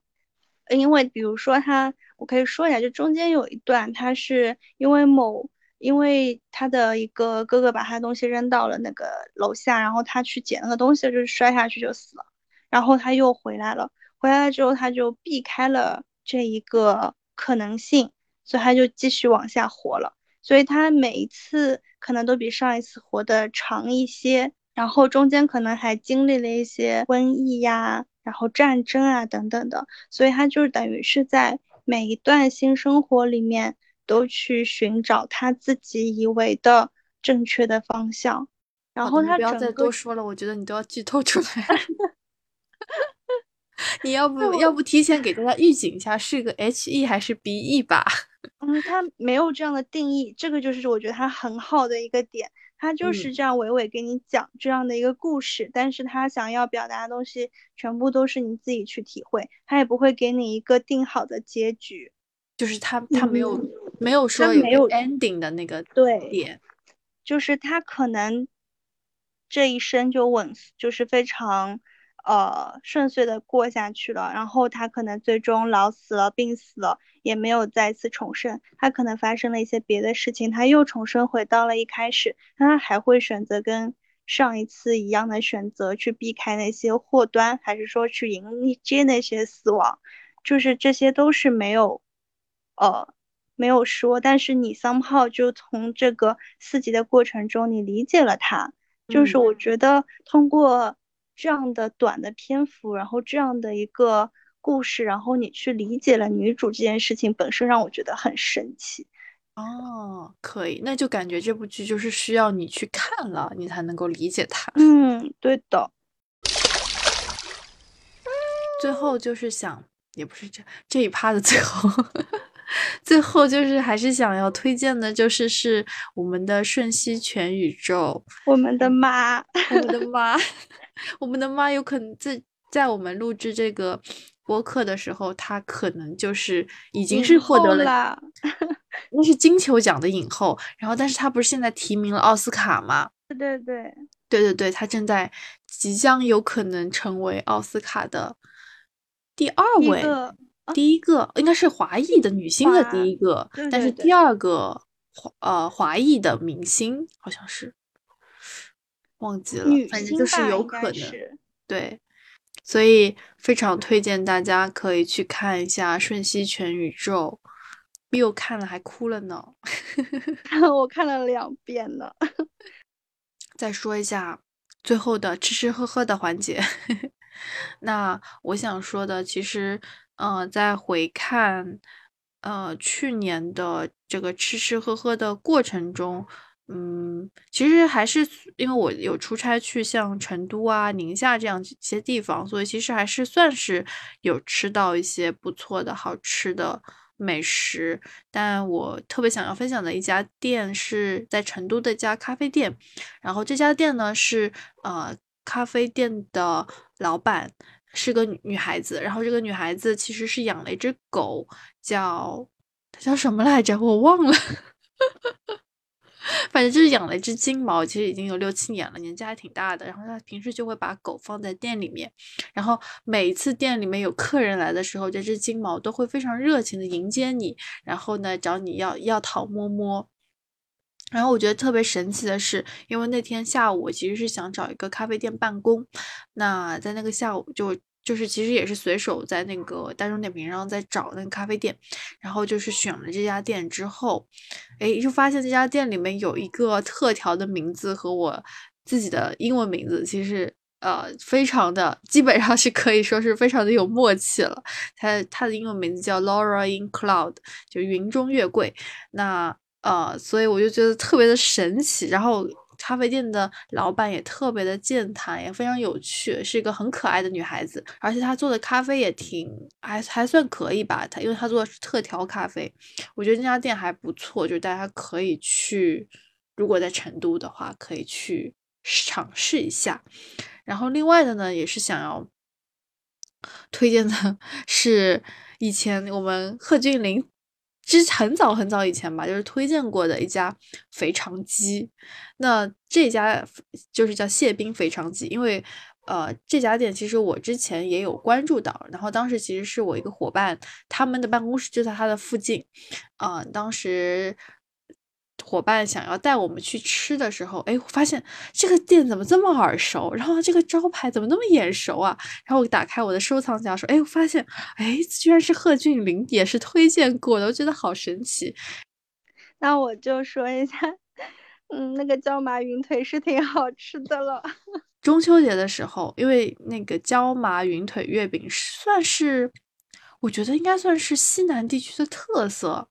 因为比如说他，我可以说一下，就中间有一段，他是因为某，因为他的一个哥哥把他的东西扔到了那个楼下，然后他去捡那个东西，就是摔下去就死了。然后他又回来了，回来了之后他就避开了这一个可能性，所以他就继续往下活了。所以他每一次可能都比上一次活得长一些。然后中间可能还经历了一些瘟疫呀，然后战争啊等等的，所以他就是等于是在每一段新生活里面都去寻找他自己以为的正确的方向。然后他不要再多说了，我觉得你都要剧透出来。你要不要不提前给大家预警一下，是个 H E 还是 B E 吧？嗯，他没有这样的定义，这个就是我觉得他很好的一个点，他就是这样娓娓给你讲这样的一个故事，但是他想要表达的东西全部都是你自己去体会，他也不会给你一个定好的结局，就是他他没有没有说没有 ending 的那个对点，就是他可能这一生就稳，就是非常。呃，顺遂的过下去了，然后他可能最终老死了，病死了，也没有再次重生。他可能发生了一些别的事情，他又重生回到了一开始。那他还会选择跟上一次一样的选择，去避开那些祸端，还是说去迎接那些死亡？就是这些都是没有，呃，没有说。但是你 somehow 就从这个四级的过程中，你理解了他。就是我觉得通过。这样的短的篇幅，然后这样的一个故事，然后你去理解了女主这件事情本身，让我觉得很神奇。哦，可以，那就感觉这部剧就是需要你去看了，你才能够理解它。嗯，对的。最后就是想，也不是这这一趴的最后，最后就是还是想要推荐的，就是是我们的瞬息全宇宙，我们的妈，我们的妈。我们的妈有可能在在我们录制这个播客的时候，她可能就是已经是获得了，那是金球奖的影后。然后，但是她不是现在提名了奥斯卡吗？对对对对对对，她正在即将有可能成为奥斯卡的第二位，第一个应该是华裔的女星的第一个，但是第二个华呃华裔的明星好像是。忘记了，反正就是有可能，对，所以非常推荐大家可以去看一下《瞬息全宇宙》，Bill 看了还哭了呢，我看了两遍呢。再说一下最后的吃吃喝喝的环节，那我想说的，其实，呃，在回看，呃，去年的这个吃吃喝喝的过程中。嗯，其实还是因为我有出差去像成都啊、宁夏这样一些地方，所以其实还是算是有吃到一些不错的好吃的美食。但我特别想要分享的一家店是在成都的一家咖啡店，然后这家店呢是呃咖啡店的老板是个女孩子，然后这个女孩子其实是养了一只狗，叫它叫什么来着？我忘了。反正就是养了一只金毛，其实已经有六七年了，年纪还挺大的。然后他平时就会把狗放在店里面，然后每一次店里面有客人来的时候，这只金毛都会非常热情的迎接你，然后呢找你要要讨摸摸。然后我觉得特别神奇的是，因为那天下午我其实是想找一个咖啡店办公，那在那个下午就。就是其实也是随手在那个大众点评上在找那个咖啡店，然后就是选了这家店之后，哎，就发现这家店里面有一个特调的名字和我自己的英文名字，其实呃非常的基本上是可以说是非常的有默契了。它它的英文名字叫 Laura in Cloud，就云中月桂。那呃，所以我就觉得特别的神奇，然后。咖啡店的老板也特别的健谈，也非常有趣，是一个很可爱的女孩子。而且她做的咖啡也挺还还算可以吧，她因为她做的是特调咖啡，我觉得这家店还不错，就是大家可以去，如果在成都的话，可以去尝试一下。然后另外的呢，也是想要推荐的 是以前我们贺峻霖。之很早很早以前吧，就是推荐过的一家肥肠鸡。那这家就是叫谢斌肥肠鸡，因为呃这家店其实我之前也有关注到，然后当时其实是我一个伙伴，他们的办公室就在他的附近，啊，当时。伙伴想要带我们去吃的时候，哎，我发现这个店怎么这么耳熟？然后这个招牌怎么那么眼熟啊？然后我打开我的收藏夹，说，哎，我发现，哎，居然是贺峻霖，也是推荐过的，我觉得好神奇。那我就说一下，嗯，那个椒麻云腿是挺好吃的了。中秋节的时候，因为那个椒麻云腿月饼算是，我觉得应该算是西南地区的特色，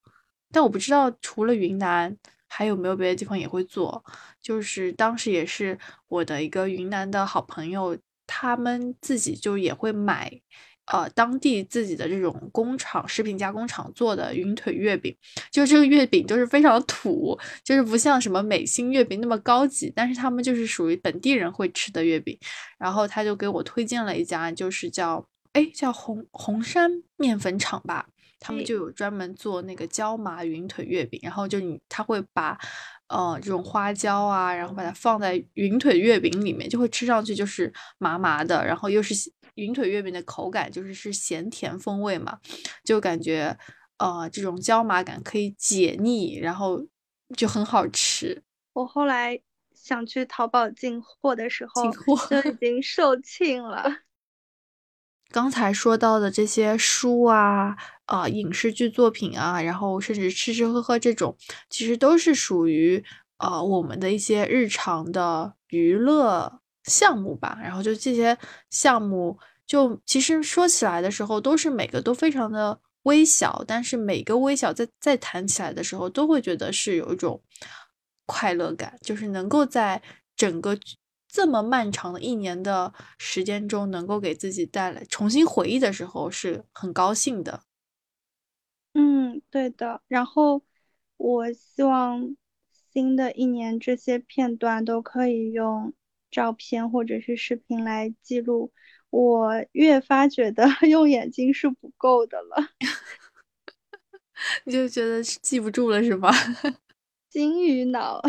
但我不知道除了云南还有没有别的地方也会做。就是当时也是我的一个云南的好朋友，他们自己就也会买。呃，当地自己的这种工厂、食品加工厂做的云腿月饼，就这个月饼就是非常土，就是不像什么美心月饼那么高级，但是他们就是属于本地人会吃的月饼。然后他就给我推荐了一家，就是叫哎叫红红山面粉厂吧，他们就有专门做那个椒麻云腿月饼。然后就你他会把呃这种花椒啊，然后把它放在云腿月饼里面，就会吃上去就是麻麻的，然后又是。云腿月饼的口感就是是咸甜风味嘛，就感觉呃这种椒麻感可以解腻，然后就很好吃。我后来想去淘宝进货的时候，进货就已经售罄了。刚才说到的这些书啊、啊影视剧作品啊，然后甚至吃吃喝喝这种，其实都是属于呃我们的一些日常的娱乐。项目吧，然后就这些项目，就其实说起来的时候，都是每个都非常的微小，但是每个微小在在谈起来的时候，都会觉得是有一种快乐感，就是能够在整个这么漫长的一年的时间中，能够给自己带来重新回忆的时候，是很高兴的。嗯，对的。然后我希望新的一年这些片段都可以用。照片或者是视频来记录，我越发觉得 用眼睛是不够的了。你就觉得记不住了是吧？金鱼脑。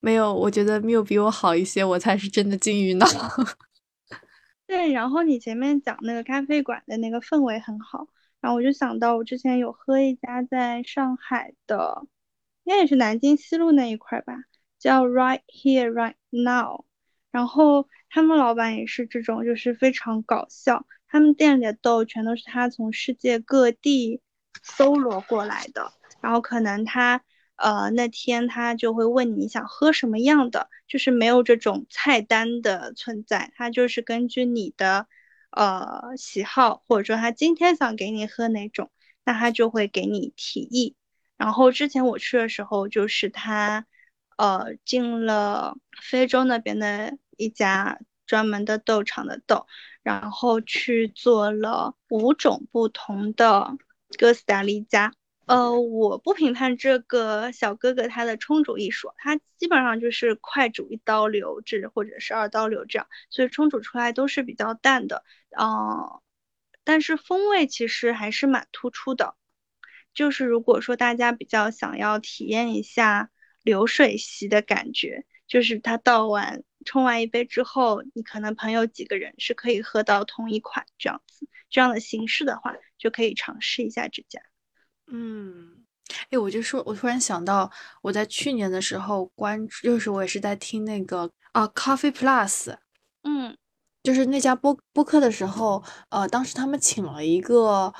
没有，我觉得 Miu 比我好一些，我才是真的金鱼脑。对，然后你前面讲那个咖啡馆的那个氛围很好，然后我就想到我之前有喝一家在上海的，应该也是南京西路那一块吧。叫 Right Here Right Now，然后他们老板也是这种，就是非常搞笑。他们店里的豆全都是他从世界各地搜罗过来的，然后可能他呃那天他就会问你想喝什么样的，就是没有这种菜单的存在，他就是根据你的呃喜好，或者说他今天想给你喝哪种，那他就会给你提议。然后之前我去的时候，就是他。呃，进了非洲那边的一家专门的豆厂的豆，然后去做了五种不同的哥斯达黎加。呃，我不评判这个小哥哥他的冲煮艺术，他基本上就是快煮一刀流制或者是二刀流这样，所以冲煮出来都是比较淡的。嗯，但是风味其实还是蛮突出的。就是如果说大家比较想要体验一下。流水席的感觉，就是他倒完冲完一杯之后，你可能朋友几个人是可以喝到同一款这样子，这样的形式的话，就可以尝试一下这家。嗯，哎，我就说，我突然想到，我在去年的时候关注，就是我也是在听那个啊，Coffee Plus，嗯，就是那家播播客的时候，呃，当时他们请了一个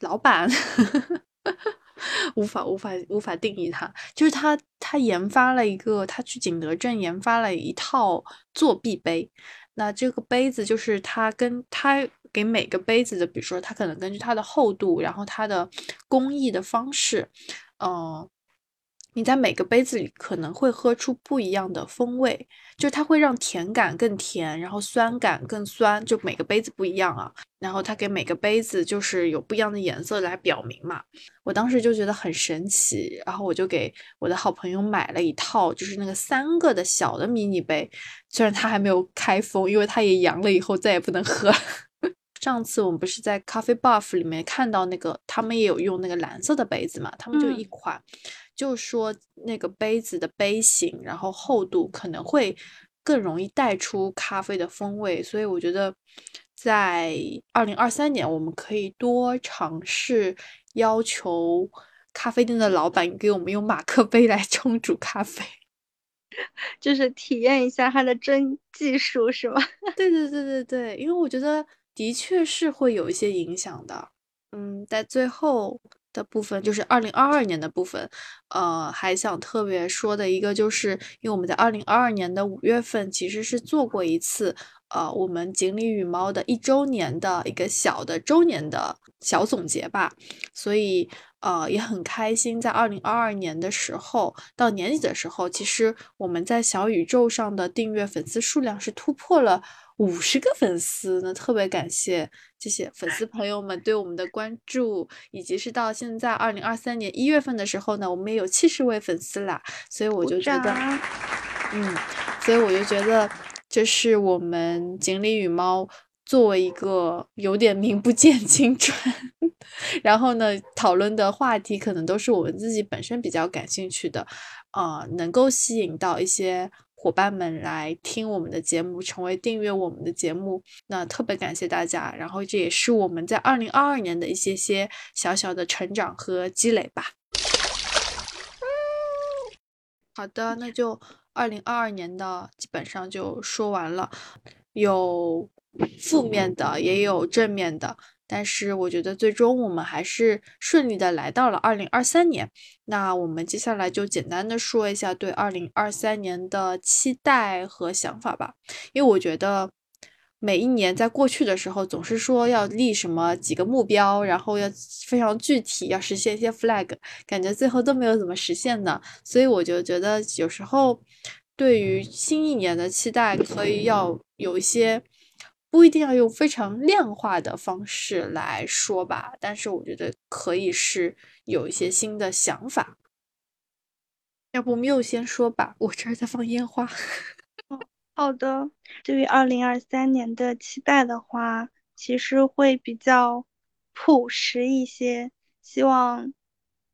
老板。无法无法无法定义他，就是他他研发了一个，他去景德镇研发了一套作弊杯。那这个杯子就是他跟他给每个杯子的，比如说它可能根据它的厚度，然后它的工艺的方式，嗯。你在每个杯子里可能会喝出不一样的风味，就它会让甜感更甜，然后酸感更酸，就每个杯子不一样啊。然后它给每个杯子就是有不一样的颜色来表明嘛。我当时就觉得很神奇，然后我就给我的好朋友买了一套，就是那个三个的小的迷你杯，虽然它还没有开封，因为它也阳了以后再也不能喝。上次我们不是在 Coffee Buff 里面看到那个，他们也有用那个蓝色的杯子嘛，他们就一款。就说那个杯子的杯型，然后厚度可能会更容易带出咖啡的风味，所以我觉得在二零二三年，我们可以多尝试要求咖啡店的老板给我们用马克杯来冲煮咖啡，就是体验一下它的真技术，是吗？对对对对对，因为我觉得的确是会有一些影响的。嗯，在最后的部分，就是二零二二年的部分，呃，还想特别说的一个，就是因为我们在二零二二年的五月份其实是做过一次，呃，我们锦鲤与猫的一周年的一个小的周年的小总结吧，所以呃也很开心，在二零二二年的时候到年底的时候，其实我们在小宇宙上的订阅粉丝数量是突破了。五十个粉丝，那特别感谢这些粉丝朋友们对我们的关注，以及是到现在二零二三年一月份的时候呢，我们也有七十位粉丝啦，所以我就觉得，嗯，所以我就觉得这是我们锦鲤与猫作为一个有点名不见经传，然后呢，讨论的话题可能都是我们自己本身比较感兴趣的，呃，能够吸引到一些。伙伴们来听我们的节目，成为订阅我们的节目，那特别感谢大家。然后这也是我们在二零二二年的一些些小小的成长和积累吧。好的，那就二零二二年的基本上就说完了，有负面的，也有正面的。但是我觉得最终我们还是顺利的来到了二零二三年。那我们接下来就简单的说一下对二零二三年的期待和想法吧。因为我觉得每一年在过去的时候总是说要立什么几个目标，然后要非常具体，要实现一些 flag，感觉最后都没有怎么实现呢。所以我就觉得有时候对于新一年的期待可以要有一些。不一定要用非常量化的方式来说吧，但是我觉得可以是有一些新的想法。要不缪先说吧，我这儿在放烟花。好的，对于二零二三年的期待的话，其实会比较朴实一些，希望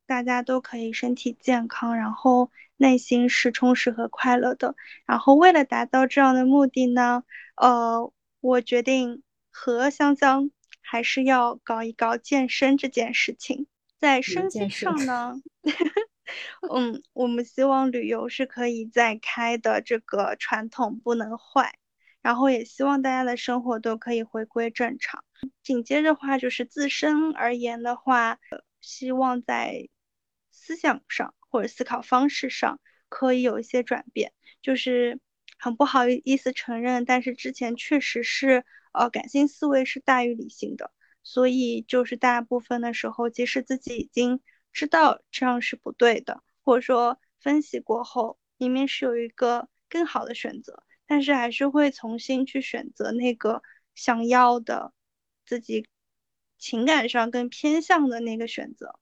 大家都可以身体健康，然后内心是充实和快乐的。然后为了达到这样的目的呢，呃。我决定和香香还是要搞一搞健身这件事情，在身心上呢，嗯，我们希望旅游是可以再开的，这个传统不能坏，然后也希望大家的生活都可以回归正常。紧接着话就是自身而言的话，希望在思想上或者思考方式上可以有一些转变，就是。很不好意思承认，但是之前确实是，呃，感性思维是大于理性的，所以就是大部分的时候，即使自己已经知道这样是不对的，或者说分析过后，明明是有一个更好的选择，但是还是会重新去选择那个想要的，自己情感上更偏向的那个选择。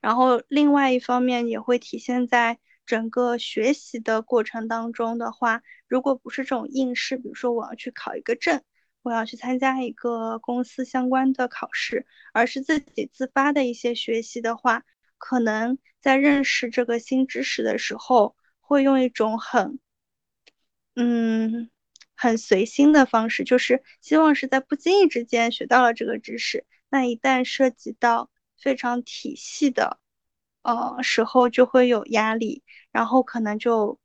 然后另外一方面也会体现在。整个学习的过程当中的话，如果不是这种应试，比如说我要去考一个证，我要去参加一个公司相关的考试，而是自己自发的一些学习的话，可能在认识这个新知识的时候，会用一种很，嗯，很随心的方式，就是希望是在不经意之间学到了这个知识。那一旦涉及到非常体系的。呃，时候就会有压力，然后可能就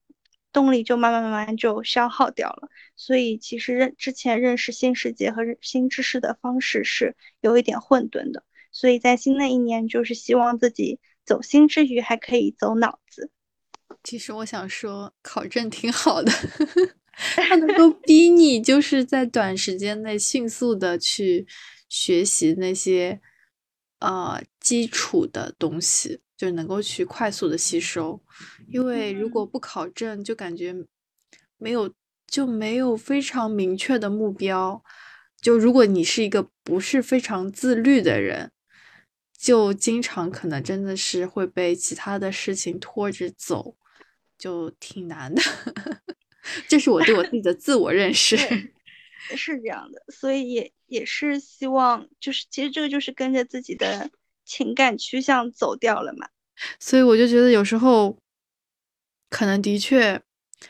动力就慢慢慢慢就消耗掉了。所以其实认之前认识新世界和新知识的方式是有一点混沌的。所以在新的一年，就是希望自己走心之余还可以走脑子。其实我想说，考证挺好的，它能够逼你就是在短时间内迅速的去学习那些呃基础的东西。就能够去快速的吸收，因为如果不考证，就感觉没有就没有非常明确的目标。就如果你是一个不是非常自律的人，就经常可能真的是会被其他的事情拖着走，就挺难的。这是我对我自己的自我认识，是这样的，所以也也是希望，就是其实这个就是跟着自己的。情感趋向走掉了嘛，所以我就觉得有时候可能的确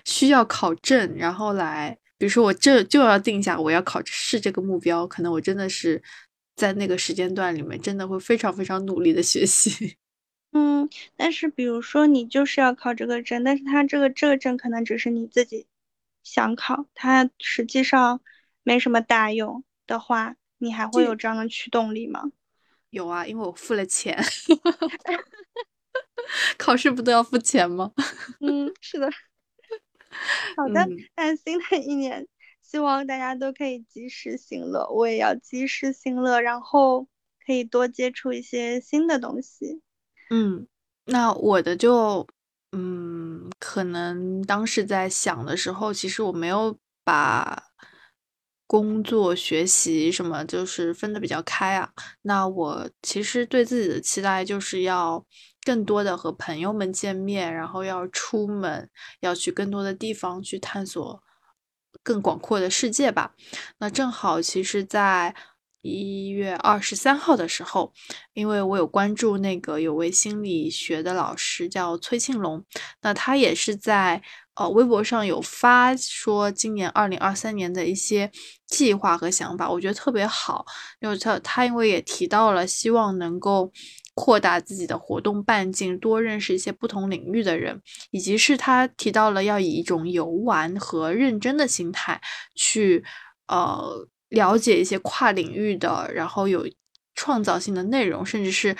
需要考证，然后来，比如说我这就要定下我要考试这个目标，可能我真的是在那个时间段里面真的会非常非常努力的学习。嗯，但是比如说你就是要考这个证，但是他这个这个证可能只是你自己想考，它实际上没什么大用的话，你还会有这样的驱动力吗？有啊，因为我付了钱。考试不都要付钱吗？嗯，是的。好的，那新的一年，希望大家都可以及时行乐，我也要及时行乐，然后可以多接触一些新的东西。嗯，那我的就，嗯，可能当时在想的时候，其实我没有把工作、学习什么就是分的比较开啊。那我其实对自己的期待就是要。更多的和朋友们见面，然后要出门，要去更多的地方去探索更广阔的世界吧。那正好，其实，在一月二十三号的时候，因为我有关注那个有位心理学的老师叫崔庆龙，那他也是在呃微博上有发说今年二零二三年的一些计划和想法，我觉得特别好，因为他他因为也提到了希望能够。扩大自己的活动半径，多认识一些不同领域的人，以及是他提到了要以一种游玩和认真的心态去，呃，了解一些跨领域的，然后有创造性的内容，甚至是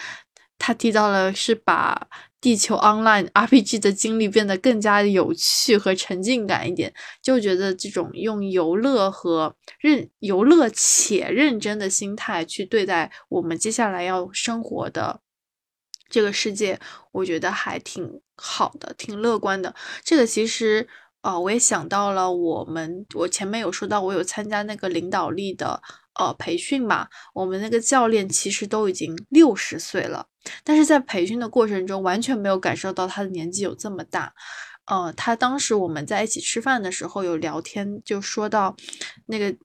他提到了是把地球 Online RPG 的经历变得更加有趣和沉浸感一点，就觉得这种用游乐和认游乐且认真的心态去对待我们接下来要生活的。这个世界，我觉得还挺好的，挺乐观的。这个其实，啊，我也想到了，我们我前面有说到，我有参加那个领导力的呃培训嘛。我们那个教练其实都已经六十岁了，但是在培训的过程中，完全没有感受到他的年纪有这么大。呃，他当时我们在一起吃饭的时候有聊天，就说到那个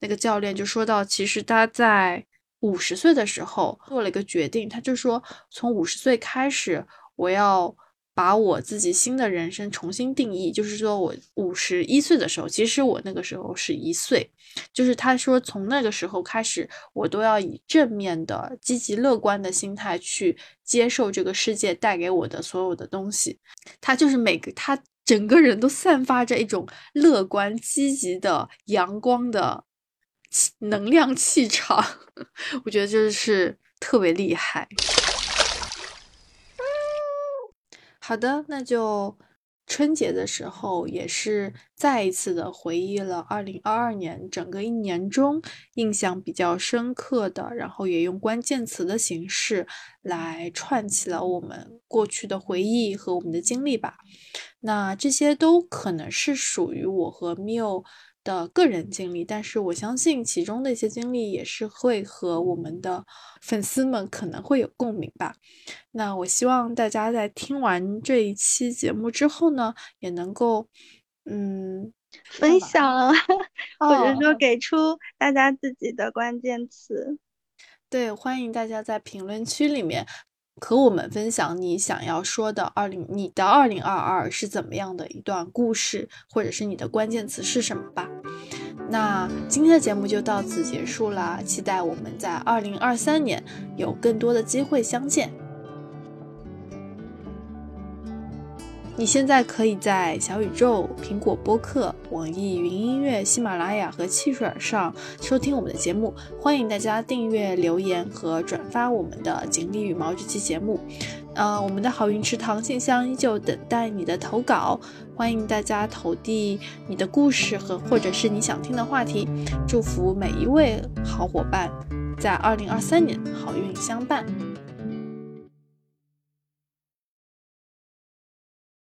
那个教练就说到，其实他在。五十岁的时候做了一个决定，他就说从五十岁开始，我要把我自己新的人生重新定义。就是说我五十一岁的时候，其实我那个时候是一岁，就是他说从那个时候开始，我都要以正面的、积极乐观的心态去接受这个世界带给我的所有的东西。他就是每个他整个人都散发着一种乐观、积极的、阳光的。能量气场，我觉得就是特别厉害。好的，那就春节的时候也是再一次的回忆了二零二二年整个一年中印象比较深刻的，然后也用关键词的形式来串起了我们过去的回忆和我们的经历吧。那这些都可能是属于我和 Miu。的个人经历，但是我相信其中的一些经历也是会和我们的粉丝们可能会有共鸣吧。那我希望大家在听完这一期节目之后呢，也能够嗯分享，或者说给出大家自己的关键词。对，欢迎大家在评论区里面。和我们分享你想要说的二零，你的二零二二是怎么样的一段故事，或者是你的关键词是什么吧？那今天的节目就到此结束啦，期待我们在二零二三年有更多的机会相见。你现在可以在小宇宙、苹果播客、网易云音乐、喜马拉雅和汽水上收听我们的节目。欢迎大家订阅、留言和转发我们的锦鲤羽毛这期节目。呃，我们的好运池塘信箱依旧等待你的投稿，欢迎大家投递你的故事和或者是你想听的话题。祝福每一位好伙伴在二零二三年好运相伴。